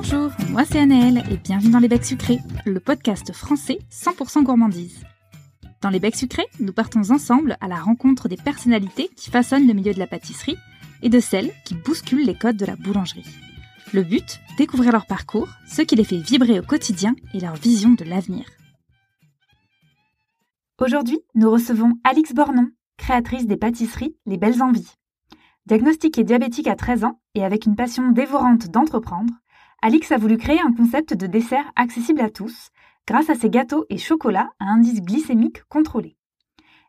Bonjour, moi c'est Anaëlle et bienvenue dans Les Becs Sucrés, le podcast français 100% gourmandise. Dans Les Becs Sucrés, nous partons ensemble à la rencontre des personnalités qui façonnent le milieu de la pâtisserie et de celles qui bousculent les codes de la boulangerie. Le but, découvrir leur parcours, ce qui les fait vibrer au quotidien et leur vision de l'avenir. Aujourd'hui, nous recevons Alix Bornon, créatrice des pâtisseries Les Belles Envies. Diagnostiquée diabétique à 13 ans et avec une passion dévorante d'entreprendre, Alix a voulu créer un concept de dessert accessible à tous grâce à ses gâteaux et chocolats à indice glycémique contrôlé.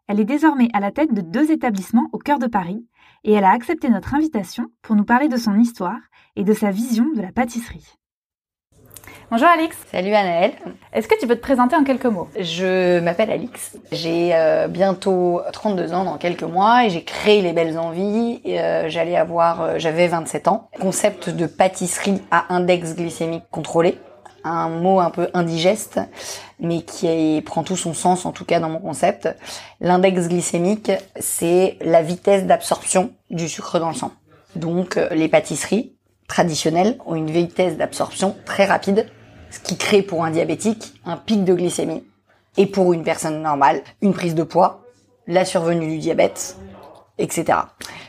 Elle est désormais à la tête de deux établissements au cœur de Paris et elle a accepté notre invitation pour nous parler de son histoire et de sa vision de la pâtisserie. Bonjour Alix. Salut Anaëlle. Est-ce que tu peux te présenter en quelques mots? Je m'appelle Alix. J'ai euh, bientôt 32 ans dans quelques mois et j'ai créé les belles envies. Euh, j'allais avoir, euh, j'avais 27 ans. Concept de pâtisserie à index glycémique contrôlé. Un mot un peu indigeste, mais qui prend tout son sens en tout cas dans mon concept. L'index glycémique, c'est la vitesse d'absorption du sucre dans le sang. Donc les pâtisseries traditionnelles ont une vitesse d'absorption très rapide ce qui crée pour un diabétique un pic de glycémie et pour une personne normale une prise de poids, la survenue du diabète, etc.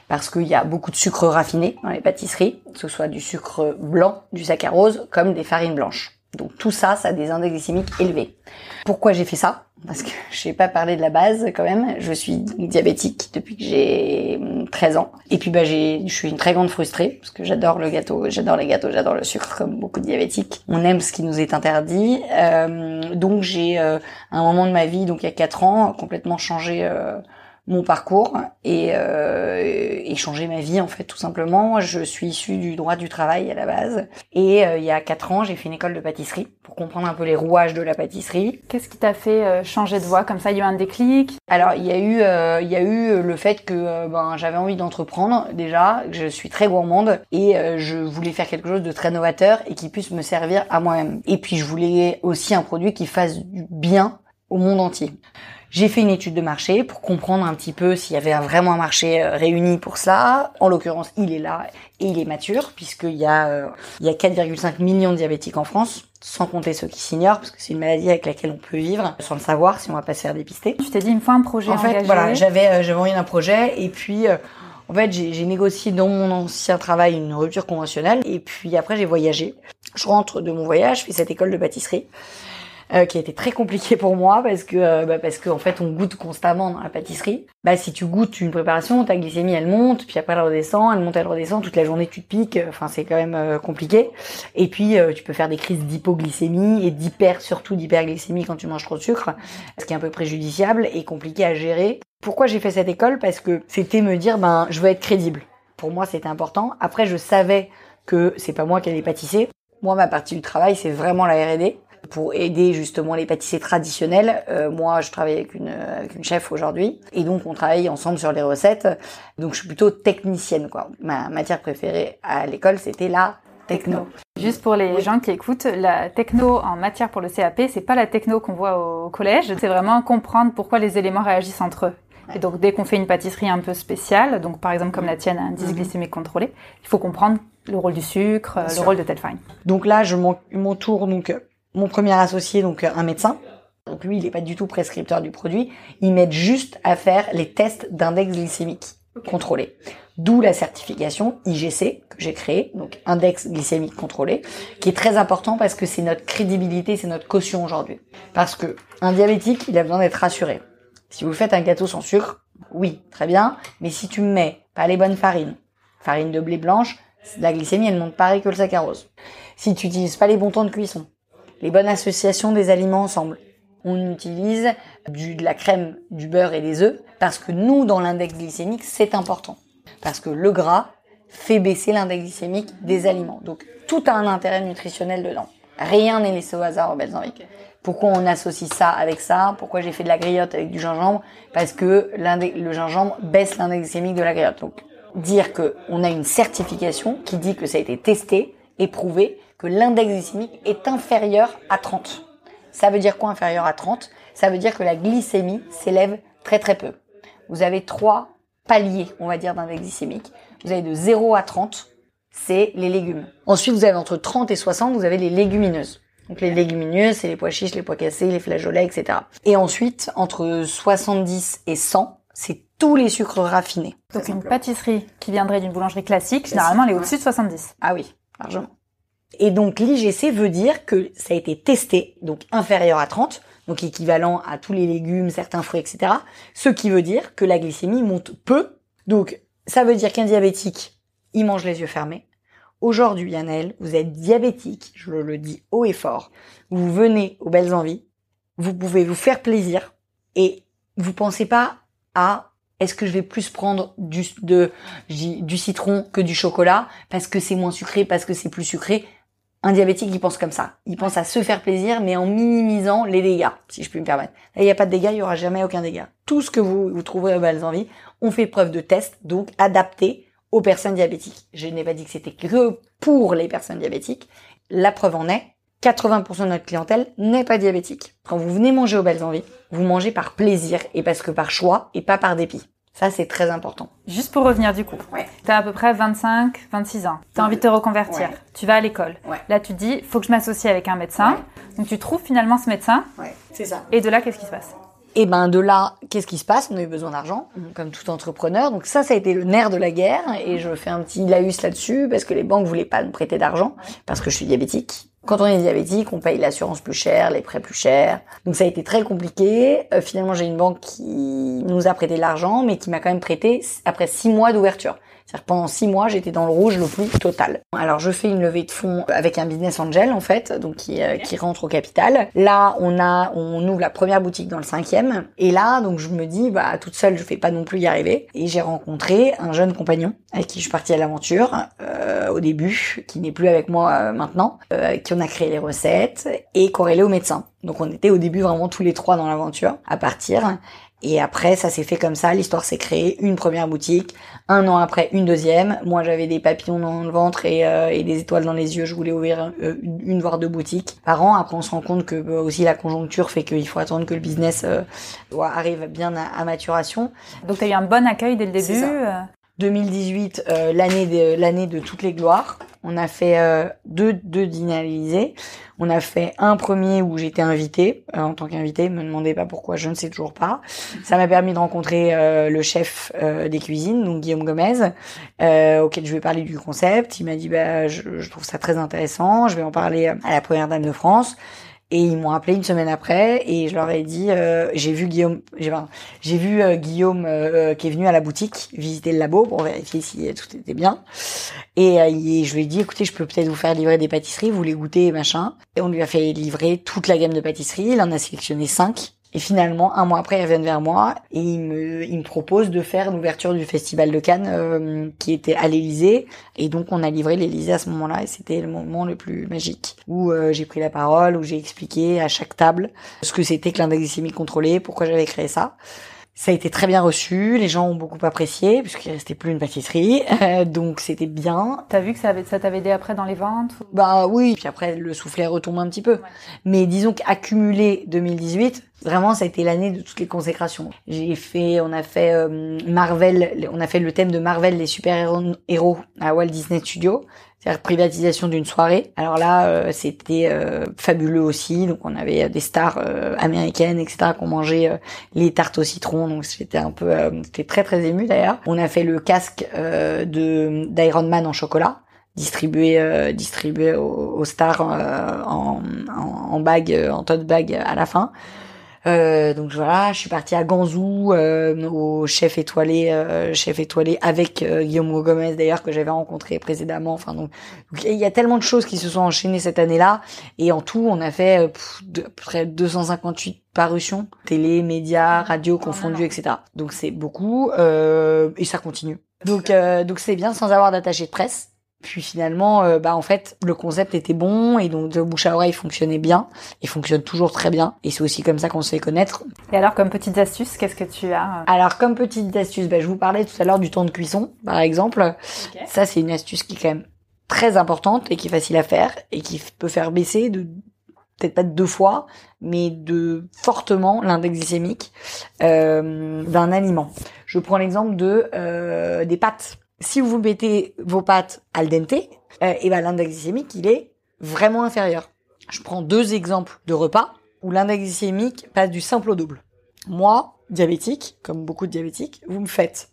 Parce qu'il y a beaucoup de sucre raffiné dans les pâtisseries, que ce soit du sucre blanc, du saccharose, comme des farines blanches. Donc tout ça, ça a des index glycémiques élevés. Pourquoi j'ai fait ça? Parce que je n'ai pas parlé de la base quand même. Je suis diabétique depuis que j'ai 13 ans. Et puis bah j'ai, je suis une très grande frustrée parce que j'adore le gâteau, j'adore les gâteaux, j'adore le sucre comme beaucoup de diabétiques. On aime ce qui nous est interdit. Euh, donc j'ai euh, un moment de ma vie, donc il y a 4 ans, complètement changé. Euh, mon parcours et, euh, et changer ma vie en fait tout simplement. Je suis issue du droit du travail à la base et euh, il y a quatre ans j'ai fait une école de pâtisserie pour comprendre un peu les rouages de la pâtisserie. Qu'est-ce qui t'a fait euh, changer de voie? Comme ça Il y a eu un déclic? Alors il y a eu euh, il y a eu le fait que ben j'avais envie d'entreprendre déjà. Je suis très gourmande et je voulais faire quelque chose de très novateur et qui puisse me servir à moi-même. Et puis je voulais aussi un produit qui fasse du bien au monde entier. J'ai fait une étude de marché pour comprendre un petit peu s'il y avait vraiment un marché euh, réuni pour ça. En l'occurrence, il est là et il est mature puisqu'il y a euh, il y a 4,5 millions de diabétiques en France, sans compter ceux qui s'ignorent parce que c'est une maladie avec laquelle on peut vivre sans le savoir si on va pas se faire dépister. Tu t'es dit une fois un projet En fait, voilà, j'avais euh, j'avais envie d'un projet et puis en fait, j'ai négocié dans mon ancien travail une rupture conventionnelle et puis après j'ai voyagé. Je rentre de mon voyage, je fais cette école de pâtisserie. Euh, qui a été très compliqué pour moi parce que euh, bah, parce qu'en fait on goûte constamment dans la pâtisserie. Bah si tu goûtes une préparation, ta glycémie elle monte, puis après elle redescend, elle monte, elle redescend, toute la journée tu te piques. Enfin c'est quand même euh, compliqué. Et puis tu peux faire des crises d'hypoglycémie et d'hyper surtout d'hyperglycémie quand tu manges trop de sucre, ce qui est un peu préjudiciable et compliqué à gérer. Pourquoi j'ai fait cette école? Parce que c'était me dire ben je veux être crédible. Pour moi c'était important. Après je savais que c'est pas moi qui allais pâtisser. Moi ma partie du travail c'est vraiment la R&D pour aider justement les pâtissiers traditionnels. Euh, moi, je travaille avec une, avec une chef aujourd'hui et donc on travaille ensemble sur les recettes. Donc je suis plutôt technicienne quoi. Ma matière préférée à l'école, c'était la techno. Juste pour les gens qui écoutent, la techno en matière pour le CAP, c'est pas la techno qu'on voit au collège, c'est vraiment comprendre pourquoi les éléments réagissent entre eux. Et donc dès qu'on fait une pâtisserie un peu spéciale, donc par exemple comme la tienne, un indice mhm. glycémique contrôlé, il faut comprendre le rôle du sucre, le rôle de telle farine. Donc là, je m'entoure donc mon premier associé, donc un médecin, donc lui, il n'est pas du tout prescripteur du produit. Il m'aide juste à faire les tests d'index glycémique contrôlé. D'où la certification IGC que j'ai créée, donc index glycémique contrôlé, qui est très important parce que c'est notre crédibilité, c'est notre caution aujourd'hui. Parce que un diabétique, il a besoin d'être rassuré. Si vous faites un gâteau sans sucre, oui, très bien, mais si tu mets pas les bonnes farines, farine de blé blanche, la glycémie elle monte pareil que le saccharose. Si tu utilises pas les bons temps de cuisson, les bonnes associations des aliments ensemble. On utilise du, de la crème, du beurre et des œufs parce que nous, dans l'index glycémique, c'est important. Parce que le gras fait baisser l'index glycémique des aliments. Donc tout a un intérêt nutritionnel dedans. Rien n'est laissé au hasard aux belles. Pourquoi on associe ça avec ça? Pourquoi j'ai fait de la griotte avec du gingembre? Parce que le gingembre baisse l'index glycémique de la griotte. Donc dire que on a une certification qui dit que ça a été testé et prouvé que l'index glycémique est inférieur à 30. Ça veut dire quoi inférieur à 30 Ça veut dire que la glycémie s'élève très très peu. Vous avez trois paliers, on va dire, d'index glycémique. Vous avez de 0 à 30, c'est les légumes. Ensuite, vous avez entre 30 et 60, vous avez les légumineuses. Donc les légumineuses, c'est les pois chiches, les pois cassés, les flageolets, etc. Et ensuite, entre 70 et 100, c'est tous les sucres raffinés. Donc une pâtisserie qui viendrait d'une boulangerie classique, généralement elle est au-dessus de 70. Ah oui, largement. Et donc l'IGC veut dire que ça a été testé, donc inférieur à 30, donc équivalent à tous les légumes, certains fruits, etc. Ce qui veut dire que la glycémie monte peu. Donc ça veut dire qu'un diabétique, il mange les yeux fermés. Aujourd'hui, Annelle, vous êtes diabétique, je le dis haut et fort. Vous venez aux belles envies, vous pouvez vous faire plaisir et vous pensez pas à est-ce que je vais plus prendre du, du citron que du chocolat parce que c'est moins sucré, parce que c'est plus sucré? Un diabétique, il pense comme ça. Il pense à se faire plaisir, mais en minimisant les dégâts, si je puis me permettre. Là, il n'y a pas de dégâts, il n'y aura jamais aucun dégât. Tout ce que vous, vous trouverez aux belles envies, on fait preuve de test, donc adapté aux personnes diabétiques. Je n'ai pas dit que c'était que pour les personnes diabétiques. La preuve en est, 80% de notre clientèle n'est pas diabétique. Quand vous venez manger aux belles envies, vous mangez par plaisir et parce que par choix et pas par dépit. Ça, c'est très important. Juste pour revenir du coup. Ouais. Tu as à peu près 25, 26 ans. Tu as envie de te reconvertir. Ouais. Tu vas à l'école. Ouais. Là, tu te dis, faut que je m'associe avec un médecin. Donc, tu trouves finalement ce médecin. Ouais, c'est ça. Et de là, qu'est-ce qui se passe? Et ben de là, qu'est-ce qui se passe? On a eu besoin d'argent, comme tout entrepreneur. Donc ça, ça a été le nerf de la guerre. Et je fais un petit laïus là-dessus parce que les banques voulaient pas me prêter d'argent parce que je suis diabétique. Quand on est diabétique, on paye l'assurance plus cher, les prêts plus chers. Donc ça a été très compliqué. Euh, finalement, j'ai une banque qui nous a prêté de l'argent, mais qui m'a quand même prêté après six mois d'ouverture. C'est-à-dire pendant six mois, j'étais dans le rouge le plus total. Alors je fais une levée de fonds avec un business angel en fait, donc qui, euh, qui rentre au capital. Là, on a, on ouvre la première boutique dans le cinquième. Et là, donc je me dis, bah toute seule, je vais pas non plus y arriver. Et j'ai rencontré un jeune compagnon avec qui je suis partie à l'aventure euh, au début, qui n'est plus avec moi euh, maintenant, euh, qui on a créé les recettes et corrélé au médecin. Donc on était au début vraiment tous les trois dans l'aventure à partir. Et après, ça s'est fait comme ça, l'histoire s'est créée, une première boutique, un an après, une deuxième. Moi, j'avais des papillons dans le ventre et, euh, et des étoiles dans les yeux, je voulais ouvrir euh, une, voire deux boutiques par an. Après, on se rend compte que aussi la conjoncture fait qu'il faut attendre que le business euh, arrive bien à, à maturation. Donc, tu as eu un bon accueil dès le début. Ça. euh, 2018, euh, l'année de l'année de toutes les gloires. On a fait euh, deux deux dîners. On a fait un premier où j'étais invitée euh, en tant qu'invitée. Me demandez pas pourquoi, je ne sais toujours pas. Ça m'a permis de rencontrer euh, le chef euh, des cuisines, donc Guillaume Gomez, euh, auquel je vais parler du concept. Il m'a dit bah je, je trouve ça très intéressant. Je vais en parler à la première dame de France. Et ils m'ont appelé une semaine après et je leur ai dit euh, j'ai vu Guillaume j'ai j'ai vu euh, Guillaume euh, euh, qui est venu à la boutique visiter le labo pour vérifier si euh, tout était bien. Et, je lui ai dit écoutez je peux peut-être vous faire livrer des pâtisseries vous les goûtez machin. Et on lui a fait livrer toute la gamme de pâtisseries il en a sélectionné cinq et finalement un mois après ils reviennent vers moi et il me il me propose de faire l'ouverture du festival de Cannes euh, qui était à l'Élysée et donc on a livré l'Élysée à ce moment-là et c'était le moment le plus magique où euh, j'ai pris la parole, où j'ai expliqué à chaque table ce que c'était que l'index glycémique contrôlé, pourquoi j'avais créé ça. Ça a été très bien reçu, les gens ont beaucoup apprécié puisqu'il restait plus une pâtisserie, euh, donc c'était bien. T'as vu que ça, avait- ça t'avait aidé après dans les ventes ou- Bah oui, puis après le soufflet retombe un petit peu. Mais disons qu'accumulé 2018, vraiment ça a été l'année de toutes les consécrations. J'ai fait, on a fait euh, Marvel, on a fait le thème de Marvel, les super héros, héros à Walt Disney Studios. C'est-à-dire privatisation d'une soirée. Alors là, euh, c'était euh, fabuleux aussi. Donc on avait euh, des stars euh, américaines, etc. qui ont mangé euh, les tartes au citron. Donc j'étais un peu, c'était très très ému d'ailleurs. On a fait le casque de d'Iron Man en chocolat distribué euh, distribué aux, aux stars euh, en, en, en bag euh, en tote bag à la fin euh, donc voilà, je suis partie à Ganzou euh, au chef étoilé, euh, chef étoilé avec euh, Guillaume Gomez d'ailleurs que j'avais rencontré précédemment. Enfin donc, il y a tellement de choses qui se sont enchaînées cette année-là et en tout on a fait euh, pff, de, près de 258 parutions, télé, médias, radio confondus, etc. Donc c'est beaucoup euh, et ça continue. Donc euh, donc c'est bien sans avoir d'attaché de presse. Puis finalement, euh, bah en fait, le concept était bon et donc de bouche à oreille fonctionnait bien et fonctionne toujours très bien. Et c'est aussi comme ça qu'on se fait connaître. Et alors, comme petites astuces, qu'est-ce que tu as euh Alors comme petite astuce, bah, je vous parlais tout à l'heure du temps de cuisson, par exemple. Ça, c'est une astuce qui est quand même très importante et qui est facile à faire et qui peut faire baisser de peut-être pas de deux fois, mais de fortement l'index glycémique euh, d'un aliment. Je prends l'exemple de euh, des pâtes. Si vous mettez vos pâtes al dente, euh, et ben l'index glycémique, il est vraiment inférieur. Je prends deux exemples de repas où l'index glycémique passe du simple au double. Moi, diabétique, comme beaucoup de diabétiques, vous me faites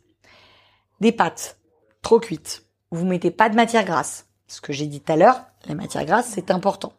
des pâtes trop cuites. Vous mettez pas de matière grasse. Ce que j'ai dit tout à l'heure, la matière grasse, c'est important.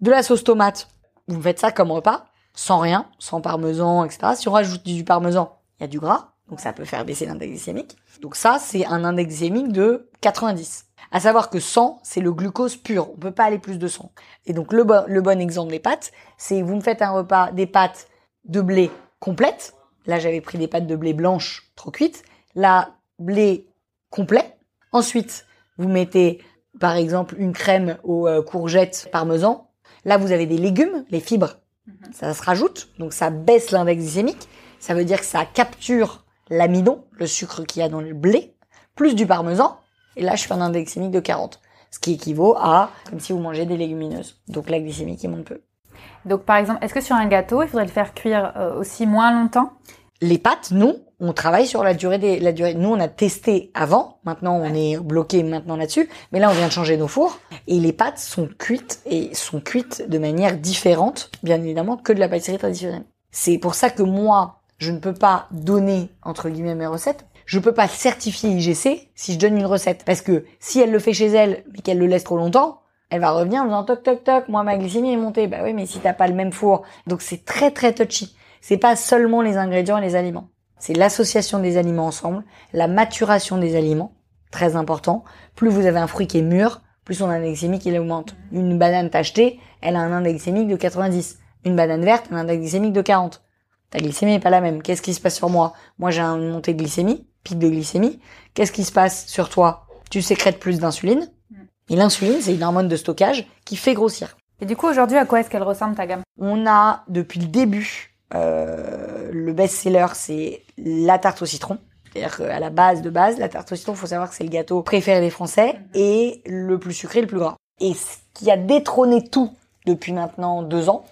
De la sauce tomate. Vous me faites ça comme repas, sans rien, sans parmesan, etc. Si on rajoute du parmesan, il y a du gras, donc ça peut faire baisser l'index glycémique. Donc ça, c'est un index glycémique de 90. À savoir que 100, c'est le glucose pur. On peut pas aller plus de 100. Et donc le bon, le bon exemple des pâtes, c'est vous me faites un repas des pâtes de blé complètes. Là, j'avais pris des pâtes de blé blanches trop cuites. Là, blé complet. Ensuite, vous mettez par exemple une crème aux euh, courgettes parmesan. Là, vous avez des légumes, les fibres. Ça se rajoute, donc ça baisse l'index glycémique. Ça veut dire que ça capture l'amidon, le sucre qu'il y a dans le blé, plus du parmesan. Et là, je fais un index glycémique de 40. Ce qui équivaut à comme si vous mangez des légumineuses. Donc la glycémie qui monte peu. Donc par exemple, est-ce que sur un gâteau, il faudrait le faire cuire euh, aussi moins longtemps? Les pâtes, non. On travaille sur la durée des, la durée. Nous, on a testé avant. Maintenant, on est bloqué maintenant là-dessus. Mais là, on vient de changer nos fours. Et les pâtes sont cuites et sont cuites de manière différente, bien évidemment, que de la pâtisserie traditionnelle. C'est pour ça que moi, je ne peux pas donner, entre guillemets, mes recettes. Je peux pas certifier IGC si je donne une recette. Parce que si elle le fait chez elle, mais qu'elle le laisse trop longtemps, elle va revenir en disant toc toc toc, moi ma glycémie est montée. Bah oui, mais si t'as pas le même four. Donc c'est très très touchy. C'est pas seulement les ingrédients et les aliments. C'est l'association des aliments ensemble, la maturation des aliments, très important. Plus vous avez un fruit qui est mûr, plus son index glycémique il augmente. Une banane tachetée, elle a un index glycémique de 90. Une banane verte, un index glycémique de 40. Ta glycémie n'est pas la même. Qu'est-ce qui se passe sur moi Moi j'ai une montée de glycémie, pic de glycémie. Qu'est-ce qui se passe sur toi Tu sécrètes plus d'insuline. Et l'insuline, c'est une hormone de stockage qui fait grossir. Et du coup, aujourd'hui, à quoi est-ce qu'elle ressemble ta gamme On a depuis le début euh, le best-seller, c'est la tarte au citron. C'est-à-dire qu'à la base de base, la tarte au citron, faut savoir que c'est le gâteau préféré des Français et le plus sucré, le plus gras. Et ce qui a détrôné tout depuis maintenant deux ans,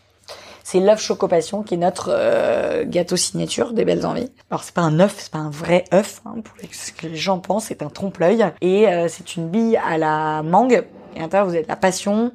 c'est l'œuf chocopassion qui est notre euh, gâteau signature des belles envies. Alors c'est pas un œuf, c'est pas un vrai œuf, hein, pour ce que les gens pensent, c'est un trompe-l'œil et euh, c'est une bille à la mangue. Et à l'intérieur vous avez la passion,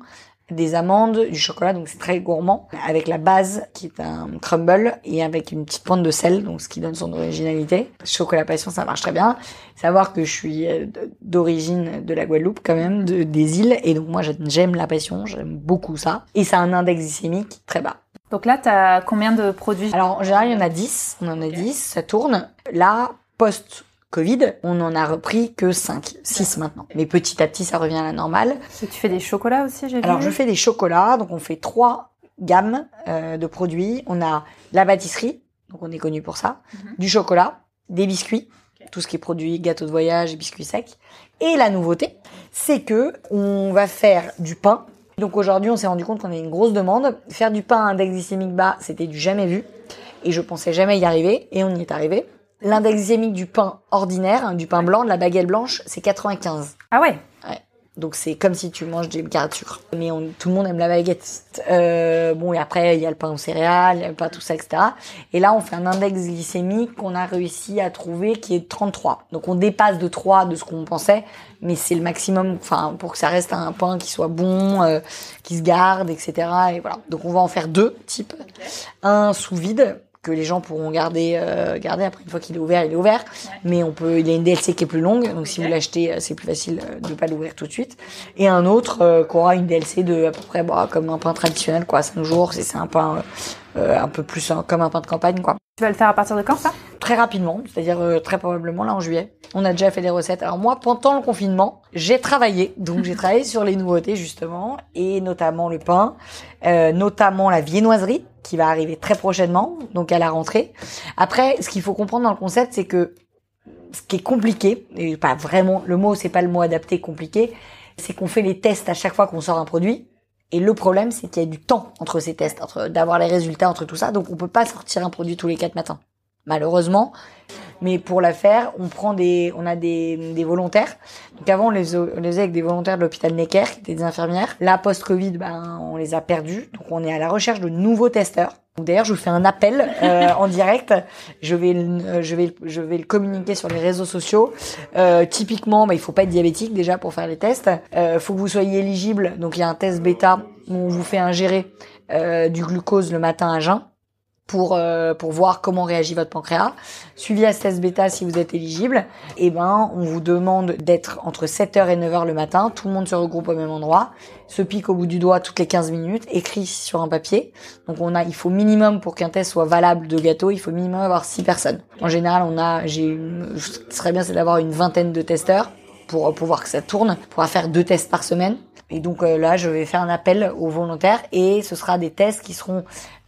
des amandes, du chocolat, donc c'est très gourmand, avec la base qui est un crumble et avec une petite pointe de sel, donc ce qui donne son originalité. Chocolat passion, ça marche très bien. Savoir que je suis euh, d'origine de la Guadeloupe quand même, de, des îles, et donc moi j'aime la passion, j'aime beaucoup ça. Et ça a un index glycémique très bas. Donc là, tu as combien de produits? Alors en général, il y en a 10, on en a 10, ça tourne. Là, post Covid, on en a repris que 5, 6 maintenant. Mais petit à petit, ça revient à la normale. Et tu fais des chocolats aussi, j'ai vu Alors je fais des chocolats, donc on fait trois gammes euh, de produits. On a la pâtisserie, donc on est connu pour ça, du chocolat, des biscuits, tout ce qui est produit gâteau de voyage et biscuits secs. Et la nouveauté, c'est que on va faire du pain. Donc aujourd'hui, on s'est rendu compte qu'on a une grosse demande. Faire du pain à index glycémique bas, c'était du jamais vu. Et je pensais jamais y arriver, et on y est arrivé. L'index glycémique du pain ordinaire, hein, du pain blanc, de la baguette blanche, c'est 95. Ah Ouais. Donc c'est comme si tu manges des sucre. Mais on, tout le monde aime la baguette. Euh, bon, et après, il y a le pain aux céréales, il y a le pain tout ça, etc. Et là, on fait un index glycémique qu'on a réussi à trouver qui est de 33. Donc on dépasse de 3 de ce qu'on pensait, mais c'est le maximum, enfin, pour que ça reste un pain qui soit bon, euh, qui se garde, etc. Et voilà. Donc on va en faire deux types. Un sous vide, que les gens pourront garder euh, garder. Après une fois qu'il est ouvert il est ouvert. Mais on peut il y a une DLC qui est plus longue. Donc si vous l'achetez euh, c'est plus facile euh, de pas l'ouvrir tout de suite. Et un autre euh, qui aura une DLC de à peu près bah, comme un pain traditionnel quoi 5 jours. C'est c'est un pain euh, un peu plus comme un pain de campagne quoi. Tu vas le faire à partir de quand ça? Très rapidement. C'est-à-dire euh, très probablement là en juillet. On a déjà fait des recettes. Alors moi pendant le confinement j'ai travaillé. Donc j'ai travaillé sur les nouveautés justement. Et notamment le pain euh, notamment la viennoiserie qui va arriver très prochainement, donc à la rentrée. Après, ce qu'il faut comprendre dans le concept, c'est que ce qui est compliqué, et pas vraiment, le mot, c'est pas le mot adapté compliqué, c'est qu'on fait les tests à chaque fois qu'on sort un produit. Et le problème, c'est qu'il y a du temps entre ces tests, entre d'avoir les résultats, entre tout ça. Donc, on peut pas sortir un produit tous les quatre matins, malheureusement. Mais pour la faire, on prend des, on a des, des volontaires. Donc avant, on les, on les faisait avec des volontaires de l'hôpital Necker, qui étaient des infirmières. Là, post-Covid, ben, on les a perdus. Donc on est à la recherche de nouveaux testeurs. D'ailleurs, je vous fais un appel euh, en direct. Je vais, le- je vais, je vais le communiquer sur les réseaux sociaux. Euh, typiquement, bah, il faut pas être diabétique déjà pour faire les tests. Euh, faut que vous soyez éligible. Donc, il y a un test bêta où on vous fait ingérer euh, du glucose le matin à jeun pour euh, pour voir comment réagit votre pancréas. Suivi à ce test bêta si vous êtes éligible. Et ben, on vous demande d'être entre 7h et 9h le matin. Tout le monde se regroupe au même endroit, se pique au bout du doigt toutes les 15 minutes, écrit sur un papier. Donc on a, il faut minimum pour qu'un test soit valable de gâteau, il faut minimum avoir 6 personnes. En général, on a, j'ai, ce qui serait bien, c'est d'avoir une vingtaine de testeurs pour pour voir que ça tourne. On pourra faire deux tests par semaine. Et donc euh, là, je vais faire un appel aux volontaires et ce sera des tests qui seront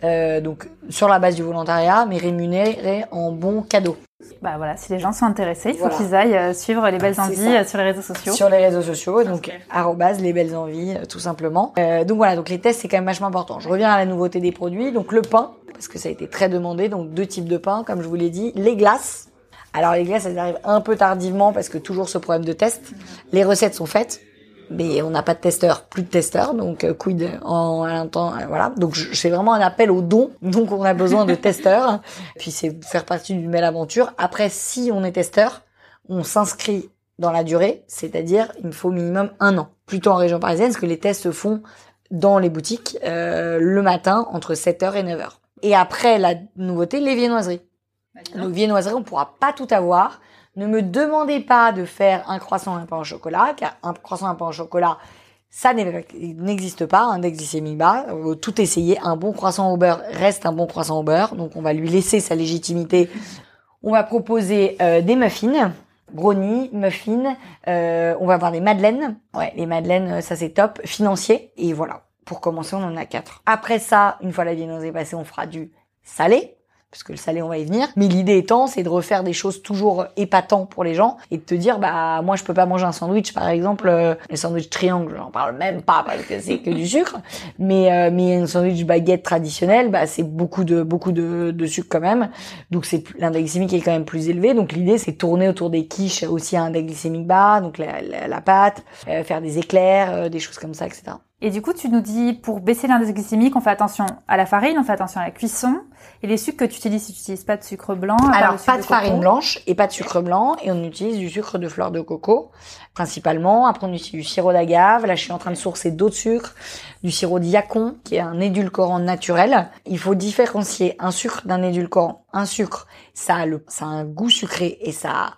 euh, donc sur la base du volontariat, mais rémunérés en bons cadeaux Bah voilà, si les gens sont intéressés, il faut Voilà. qu'ils aillent euh, suivre les belles envies ça. euh, sur les réseaux sociaux. sur les réseaux sociaux. Donc arrobase les belles envies, tout simplement. Euh, donc voilà, donc les tests c'est quand même vachement important. Je reviens à la nouveauté des produits. Donc le pain, parce que ça a été très demandé. Donc deux types de pain, comme je vous l'ai dit, les glaces. Alors les glaces, elles arrivent un peu tardivement parce que toujours ce problème de test. Les recettes sont faites. Mais on n'a pas de testeur, plus de testeurs, donc euh, quid en à l'instant, euh, voilà. Donc c'est vraiment un appel au don, donc on a besoin de testeurs. Puis c'est faire partie d'une belle aventure. Après, si on est testeur, on s'inscrit dans la durée, c'est-à-dire il me faut minimum un an. Plutôt en région parisienne, parce que les tests se font dans les boutiques euh, le matin entre 7h et 9h. Et après la nouveauté, les viennoiseries. Donc viennoiseries, on pourra pas tout avoir. Ne me demandez pas de faire un croissant un pain au chocolat, car un croissant un pain au chocolat, ça n'existe pas, un index glycémique bas. Veut tout essayer. Un bon croissant au beurre reste un bon croissant au beurre, donc on va lui laisser sa légitimité. On va proposer euh, des muffins, brownies, muffins. euh, on va avoir des madeleines. Ouais, les madeleines, euh, ça c'est top. Financier. Et voilà. Pour commencer, on en a quatre. Après ça, une fois la viennoiserie passée, on fera du salé parce que le salé on va y venir. Mais l'idée étant, c'est de refaire des choses toujours épatantes pour les gens et de te dire, bah moi je peux pas manger un sandwich par exemple, euh, les sandwichs triangle, j'en parle même pas parce que c'est que du sucre. Mais euh, mais un sandwich baguette traditionnel, bah c'est beaucoup de beaucoup de, de sucre quand même. Donc c'est l'index glycémique est quand même plus élevé. Donc l'idée c'est tourner autour des quiches aussi à index glycémique bas, donc la, la, la pâte, euh, faire des éclairs, euh, des choses comme ça, etc. Et du coup, tu nous dis, pour baisser l'indice glycémique, on fait attention à la farine, on fait attention à la cuisson. Et les sucres que tu utilises, si tu n'utilises pas de sucre blanc. Alors, sucre pas de farine blanche et pas de sucre blanc. Et on utilise du sucre de fleur de coco, principalement. Après, on utilise du sirop d'agave. Là, je suis en train de sourcer d'autres sucres. Du sirop d'yacon, qui est un édulcorant naturel. Il faut différencier un sucre d'un édulcorant. Un sucre, ça a, le, ça a un goût sucré et ça a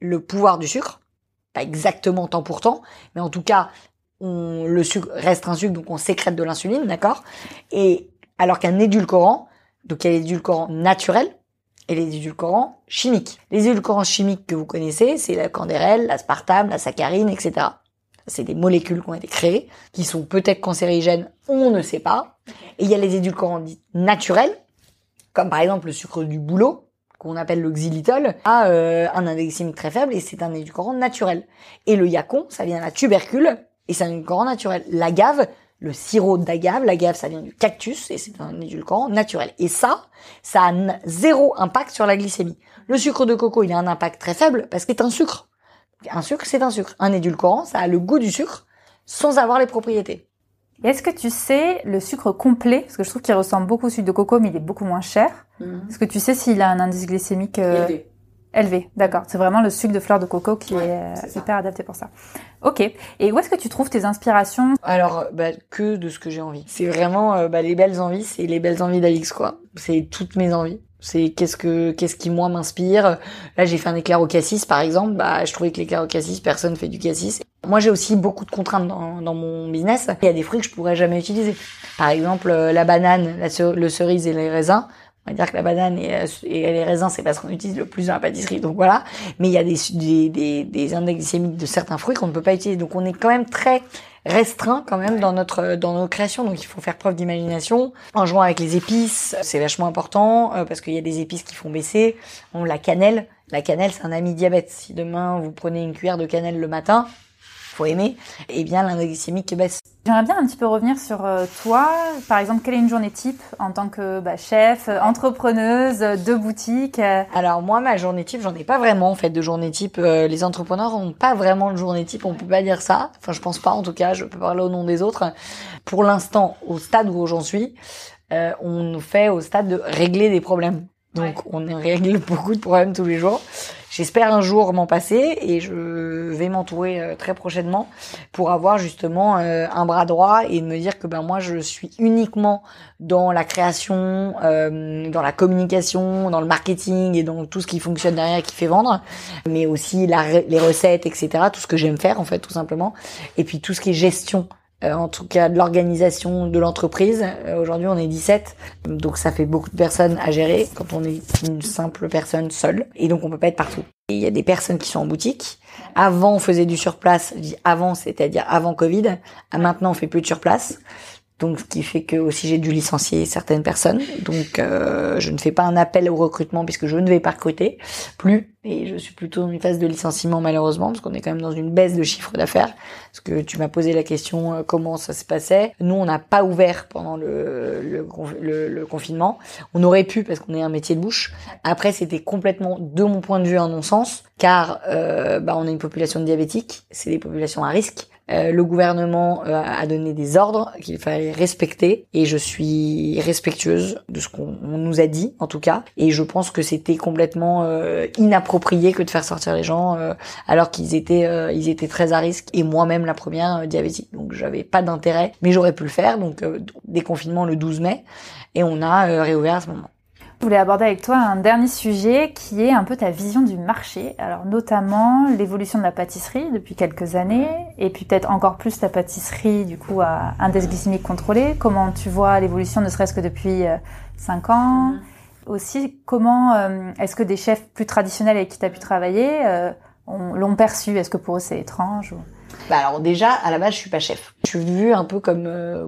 le pouvoir du sucre. Pas exactement temps pour temps, mais en tout cas, le sucre reste un sucre, donc on sécrète de l'insuline, d'accord? Et alors qu'un édulcorant, donc il y a l'édulcorant naturel et les édulcorants chimiques. Les édulcorants chimiques que vous connaissez, c'est la candérelle, l'aspartame, la saccharine, etc. C'est des molécules qui ont été créées, qui sont peut-être cancérigènes, on ne sait pas. Et il y a les édulcorants dits naturels, comme par exemple le sucre du bouleau, qu'on appelle le xylitol, a euh, un index glycémique très faible et c'est un édulcorant naturel. Et le yacon, ça vient de la tubercule et c'est un édulcorant naturel. L'agave, le sirop d'agave, l'agave ça vient du cactus et c'est un édulcorant naturel. Et ça, ça a zéro impact sur la glycémie. Le sucre de coco, il a un impact très faible parce que c'est un sucre. Un sucre, c'est un sucre. Un édulcorant, ça a le goût du sucre sans avoir les propriétés. Est-ce que tu sais le sucre complet? Parce que je trouve qu'il ressemble beaucoup au sucre de coco, mais il est beaucoup moins cher. Est-ce que tu sais s'il a un indice glycémique euh, Élevé. Élevé D'accord. C'est vraiment le sucre de fleur de coco qui Ouais, est euh, hyper adapté pour ça. Ok. Et où est-ce que tu trouves tes inspirations? Alors, bah, que de ce que j'ai envie. C'est vraiment euh, bah, les belles envies, c'est les belles envies d'Alix, quoi. C'est toutes mes envies. C'est qu'est-ce que qu'est-ce qui moi m'inspire? Là, j'ai fait un éclair au cassis, par exemple. Bah, je trouvais que l'éclair au cassis, personne fait du cassis. Moi, j'ai aussi beaucoup de contraintes dans, dans mon business. Il y a des fruits que je pourrais jamais utiliser. Par exemple, euh, la banane, la le cerise et les raisins. On va dire que la banane et, euh, les raisins, c'est parce qu'on utilise le plus dans la pâtisserie, donc voilà. Mais il y a des, des, des, des index glycémiques de certains fruits qu'on ne peut pas utiliser. Donc on est quand même très restreint quand même dans notre dans nos créations. Donc il faut faire preuve d'imagination. En jouant avec les épices, c'est vachement important euh, parce qu'il y a des épices qui font baisser. On la cannelle. La cannelle, c'est un ami diabète. Si demain vous prenez une cuillère de cannelle le matin, faut aimer, et bien l'index glycémique baisse. J'aimerais bien un petit peu revenir sur euh, toi. Par exemple, quelle est une journée type en tant que bah, chef, entrepreneuse de boutique? Alors moi, ma journée type, j'en ai pas vraiment en fait de journée type. les entrepreneurs ont pas vraiment de journée type, on peut pas dire ça. Enfin, je pense pas en tout cas. Je peux parler au nom des autres. Pour l'instant, au stade où j'en suis, on nous fait au stade de régler des problèmes. Donc on règle beaucoup de problèmes tous les jours. J'espère un jour m'en passer et je vais m'entourer euh, très prochainement pour avoir justement euh, un bras droit et me dire que ben moi je suis uniquement dans la création, euh, dans la communication, dans le marketing et dans tout ce qui fonctionne derrière et qui fait vendre, mais aussi la, les recettes, etc. Tout ce que j'aime faire en fait tout simplement. Et puis tout ce qui est gestion en tout cas de l'organisation de l'entreprise. Euh, aujourd'hui, on est 17, donc ça fait beaucoup de personnes à gérer quand on est une simple personne seule, et donc on peut pas être partout. Il y a des personnes qui sont en boutique. Avant, on faisait du surplace. Avant, c'est-à-dire avant Covid. Maintenant, on fait plus de surplace. Donc, ce qui fait que aussi j'ai dû licencier certaines personnes. Donc, euh, je ne fais pas un appel au recrutement puisque je ne vais pas recruter plus. Et je suis plutôt dans une phase de licenciement malheureusement parce qu'on est quand même dans une baisse de chiffre d'affaires. Parce que tu m'as posé la question euh, comment ça se passait. Nous, on n'a pas ouvert pendant le, le, le, confinement. On aurait pu parce qu'on est un métier de bouche. Après, c'était complètement, de mon point de vue, un non-sens car euh, bah, on a une population de diabétiques. C'est des populations à risque. Euh, le gouvernement euh, a donné des ordres qu'il fallait respecter et je suis respectueuse de ce qu'on nous a dit en tout cas. Et je pense que c'était complètement euh, inapproprié que de faire sortir les gens alors qu'ils étaient ils étaient très à risque. Et moi-même la première diabétique. Donc j'avais pas d'intérêt mais j'aurais pu le faire. Donc déconfinement le 12 mai. Et on a réouvert à ce moment. Je voulais aborder avec toi un dernier sujet qui est un peu ta vision du marché. Alors notamment l'évolution de la pâtisserie depuis quelques années et puis peut-être encore plus ta pâtisserie du coup à index glycémique contrôlé. Comment tu vois l'évolution ne serait-ce que depuis 5 euh, ans? Mm-hmm. Aussi, comment euh, est-ce que des chefs plus traditionnels avec qui tu as pu travailler euh, l'ont perçu? Est-ce que pour eux c'est étrange ou... Bah alors déjà, à la base, je suis pas chef. Je suis vue un peu comme euh,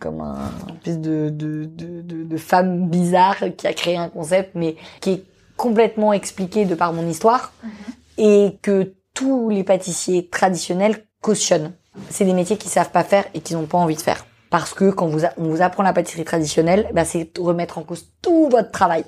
comme un espèce de, de, de, de, femme bizarre qui a créé un concept, mais qui est complètement expliqué de par mon histoire mhm. et que tous les pâtissiers traditionnels cautionnent. C'est des métiers qu'ils savent pas faire et qu'ils n'ont pas envie de faire. Parce que quand vous on vous apprend la pâtisserie traditionnelle, bah c'est remettre en cause tout votre travail.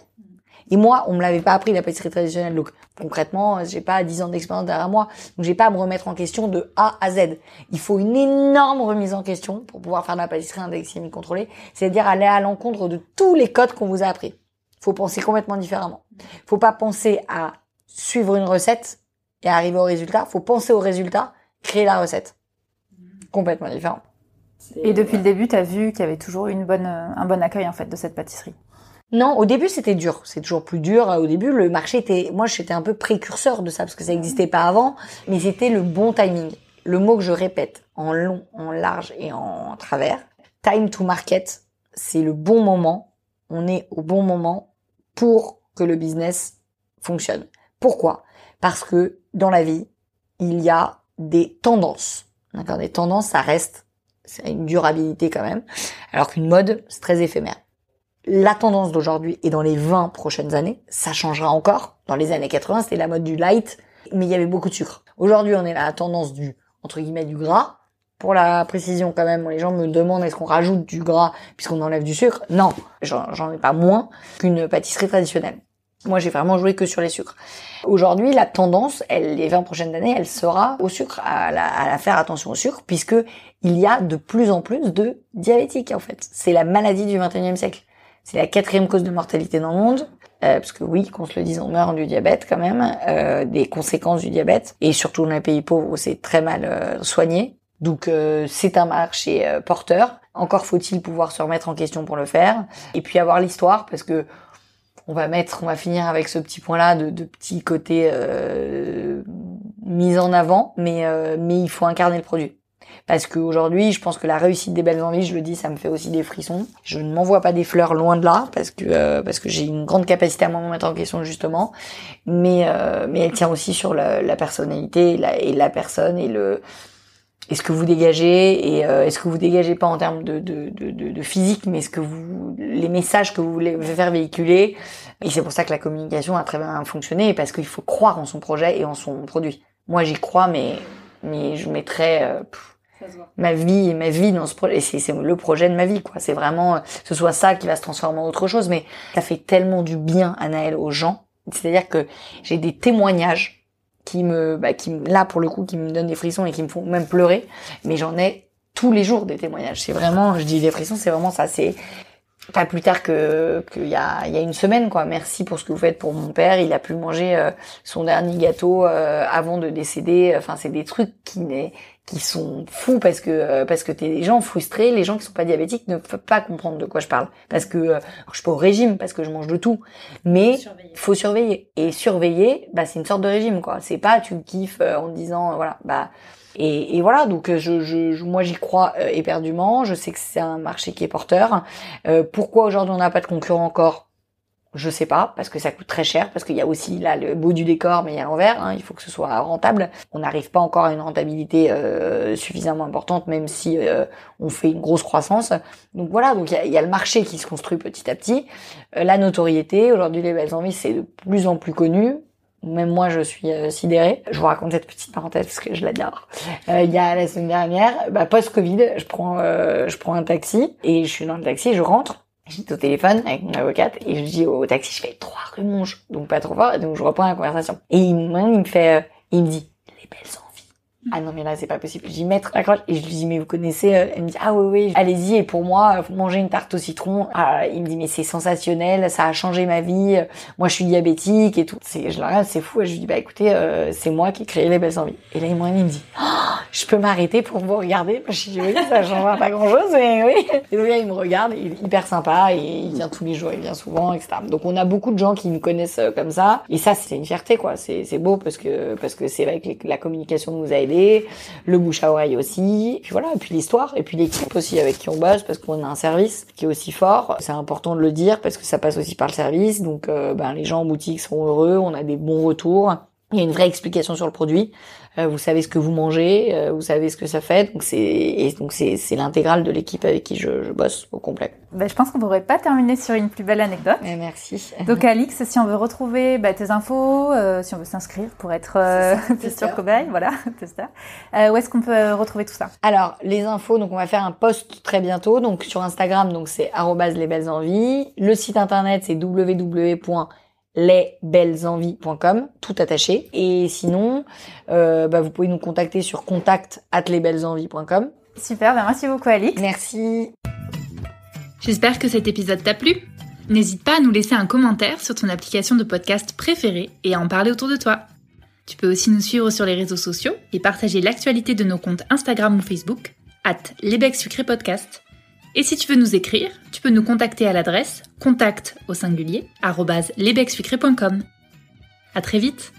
Et moi, on me l'avait pas appris la pâtisserie traditionnelle. Donc concrètement, j'ai pas 10 ans d'expérience derrière moi. Donc j'ai pas à me remettre en question de A à Z. Il faut une énorme remise en question pour pouvoir faire de la pâtisserie indexémique contrôlée. C'est-à-dire aller à l'encontre de tous les codes qu'on vous a appris. Faut penser complètement différemment. Faut pas penser à suivre une recette et arriver au résultat. Faut penser au résultat, créer la recette. Complètement différent. Et depuis le début, tu as vu qu'il y avait toujours une bonne, un bon accueil en fait de cette pâtisserie. Non, au début c'était dur, c'est toujours plus dur. Au début, le marché était, moi j'étais un peu précurseur de ça parce que ça n'existait pas avant, mais c'était le bon timing. Le mot que je répète en long, en large et en travers, time to market, c'est le bon moment. On est au bon moment pour que le business fonctionne. Pourquoi? Parce que dans la vie, il y a des tendances. D'accord, des tendances, ça reste, c'est une durabilité quand même, alors qu'une mode, c'est très éphémère la tendance d'aujourd'hui et dans les 20 prochaines années, ça changera encore. Dans les années 80, c'était la mode du light, mais il y avait beaucoup de sucre. Aujourd'hui, on est à la tendance du, entre guillemets, du gras. Pour la précision quand même, les gens me demandent est-ce qu'on rajoute du gras puisqu'on enlève du sucre? Non, j'en ai pas moins qu'une pâtisserie traditionnelle. Moi, j'ai vraiment joué que sur les sucres. Aujourd'hui, la tendance, elle, les 20 prochaines années, elle sera au sucre, à la, faire attention au sucre, puisque il y a de plus en plus de diabétiques, en fait. C'est la maladie du 21e siècle. C'est la quatrième cause de mortalité dans le monde. Euh, parce que oui, qu'on se le dise, on meurt du diabète quand même, euh, des conséquences du diabète, et surtout dans les pays pauvres où c'est très mal euh, soigné. Donc euh, c'est un marché euh, porteur. Encore faut-il pouvoir se remettre en question pour le faire, et puis avoir l'histoire, parce que on va mettre, on va finir avec ce petit point-là de, de petit côté mise en avant, mais mais il faut incarner le produit. Parce qu'aujourd'hui, je pense que la réussite des belles envies, je le dis, ça me fait aussi des frissons. Je ne m'envoie pas des fleurs loin de là, parce que euh, parce que j'ai une grande capacité à me mettre en question justement. Mais euh, mais elle tient aussi sur la, la personnalité et la, et la personne et le est ce que vous dégagez et euh, est-ce que vous dégagez pas en termes de, de, de, de physique, mais est-ce que vous les messages que vous voulez faire véhiculer. Et c'est pour ça que la communication a très bien fonctionné, parce qu'il faut croire en son projet et en son produit. Moi, j'y crois, mais mais je mettrais euh, ma vie, ma vie dans ce projet. Et c'est le projet de ma vie, quoi. C'est vraiment, ce soit ça qui va se transformer en autre chose. Mais ça fait tellement du bien, Anaël, aux gens. C'est-à-dire que j'ai des témoignages qui me, bah, qui là pour le coup, qui me donnent des frissons et qui me font même pleurer. Mais j'en ai tous les jours des témoignages. C'est vraiment, je dis des frissons, c'est vraiment ça. C'est pas plus tard que qu'il y a il y a une semaine quoi. Merci pour ce que vous faites pour mon père. Il a pu manger euh, son dernier gâteau euh, avant de décéder. Enfin, c'est des trucs qui n'est qui sont fous parce que euh, parce que t'es des gens frustrés, les gens qui sont pas diabétiques ne peuvent pas comprendre de quoi je parle parce que je suis pas au régime parce que je mange de tout, mais il faut surveiller et surveiller, bah c'est une sorte de régime quoi. C'est pas tu kiffes en disant voilà bah et, et, voilà, donc euh, je, je, moi j'y crois euh, éperdument. Je sais que c'est un marché qui est porteur. Euh, pourquoi aujourd'hui on n'a pas de concurrent encore? Je sais pas, parce que ça coûte très cher, parce qu'il y a aussi là le beau du décor, mais il y a l'envers. Hein, il faut que ce soit rentable. On n'arrive pas encore à une rentabilité euh, suffisamment importante, même si on fait une grosse croissance. Donc voilà, donc il y a, y a, le marché qui se construit petit à petit. la notoriété, aujourd'hui les belles envies, c'est de plus en plus connu. Même moi, je suis euh, sidérée. Je vous raconte cette petite parenthèse parce que je l'adore. Euh, il y a la semaine dernière, bah, post-Covid, je prends, euh, je prends un taxi et je suis dans le taxi, je rentre. J'étais au téléphone avec mon avocate et je dis au taxi, je fais trois rue Monge, donc pas trop fort, donc je reprends la conversation. Et il, me fait, il me dit, les belles ah non mais là c'est pas possible. Dis mettre la croche et je lui dis mais vous connaissez euh, Elle me dit ah oui oui allez-y et pour moi vous mangez une tarte au citron. Ah, il me dit mais c'est sensationnel, ça a changé ma vie. Moi je suis diabétique et tout. C'est je la regarde c'est fou et je lui dis bah écoutez euh, c'est moi qui ai créé les belles envies. Et là il me dit oh, je peux m'arrêter pour vous regarder? Je dis oui ça change pas grand chose mais oui. Et donc là il me regarde, il est hyper sympa et il vient tous les jours, il vient souvent etc. Donc on a beaucoup de gens qui me connaissent euh, comme ça et ça c'est une fierté quoi. C'est beau parce que parce que c'est avec la communication nous a le bouche à oreille aussi, puis voilà, et puis l'histoire, et puis l'équipe aussi avec qui on bosse, parce qu'on a un service qui est aussi fort. C'est important de le dire parce que ça passe aussi par le service, donc euh, ben, les gens en boutique sont heureux, on a des bons retours. Il y a une vraie explication sur le produit. Euh, vous savez ce que vous mangez, euh, vous savez ce que ça fait. Donc c'est et donc c'est c'est l'intégrale de l'équipe avec qui je, je, bosse au complet. Bah, je pense qu'on pourrait pas terminer sur une plus belle anecdote. Eh, merci. Donc Alix, si on veut retrouver bah, tes infos, euh, si on veut s'inscrire pour être euh, sur cobaye, voilà, tester. Euh, où est-ce qu'on peut retrouver tout ça? Alors les infos, donc on va faire un post très bientôt, donc sur Instagram, donc c'est les belles envies. Le site internet c'est www lesbellesenvies.com, tout attaché. Et sinon, euh, bah, vous pouvez nous contacter sur contact at lesbellesenvies.com. Super, ben merci beaucoup Alix. Merci. J'espère que cet épisode t'a plu. N'hésite pas à nous laisser un commentaire sur ton application de podcast préférée et à en parler autour de toi. Tu peux aussi nous suivre sur les réseaux sociaux et partager l'actualité de nos comptes Instagram ou Facebook, at Podcast. Et si tu veux nous écrire, tu peux nous contacter à l'adresse contact au singulier À très vite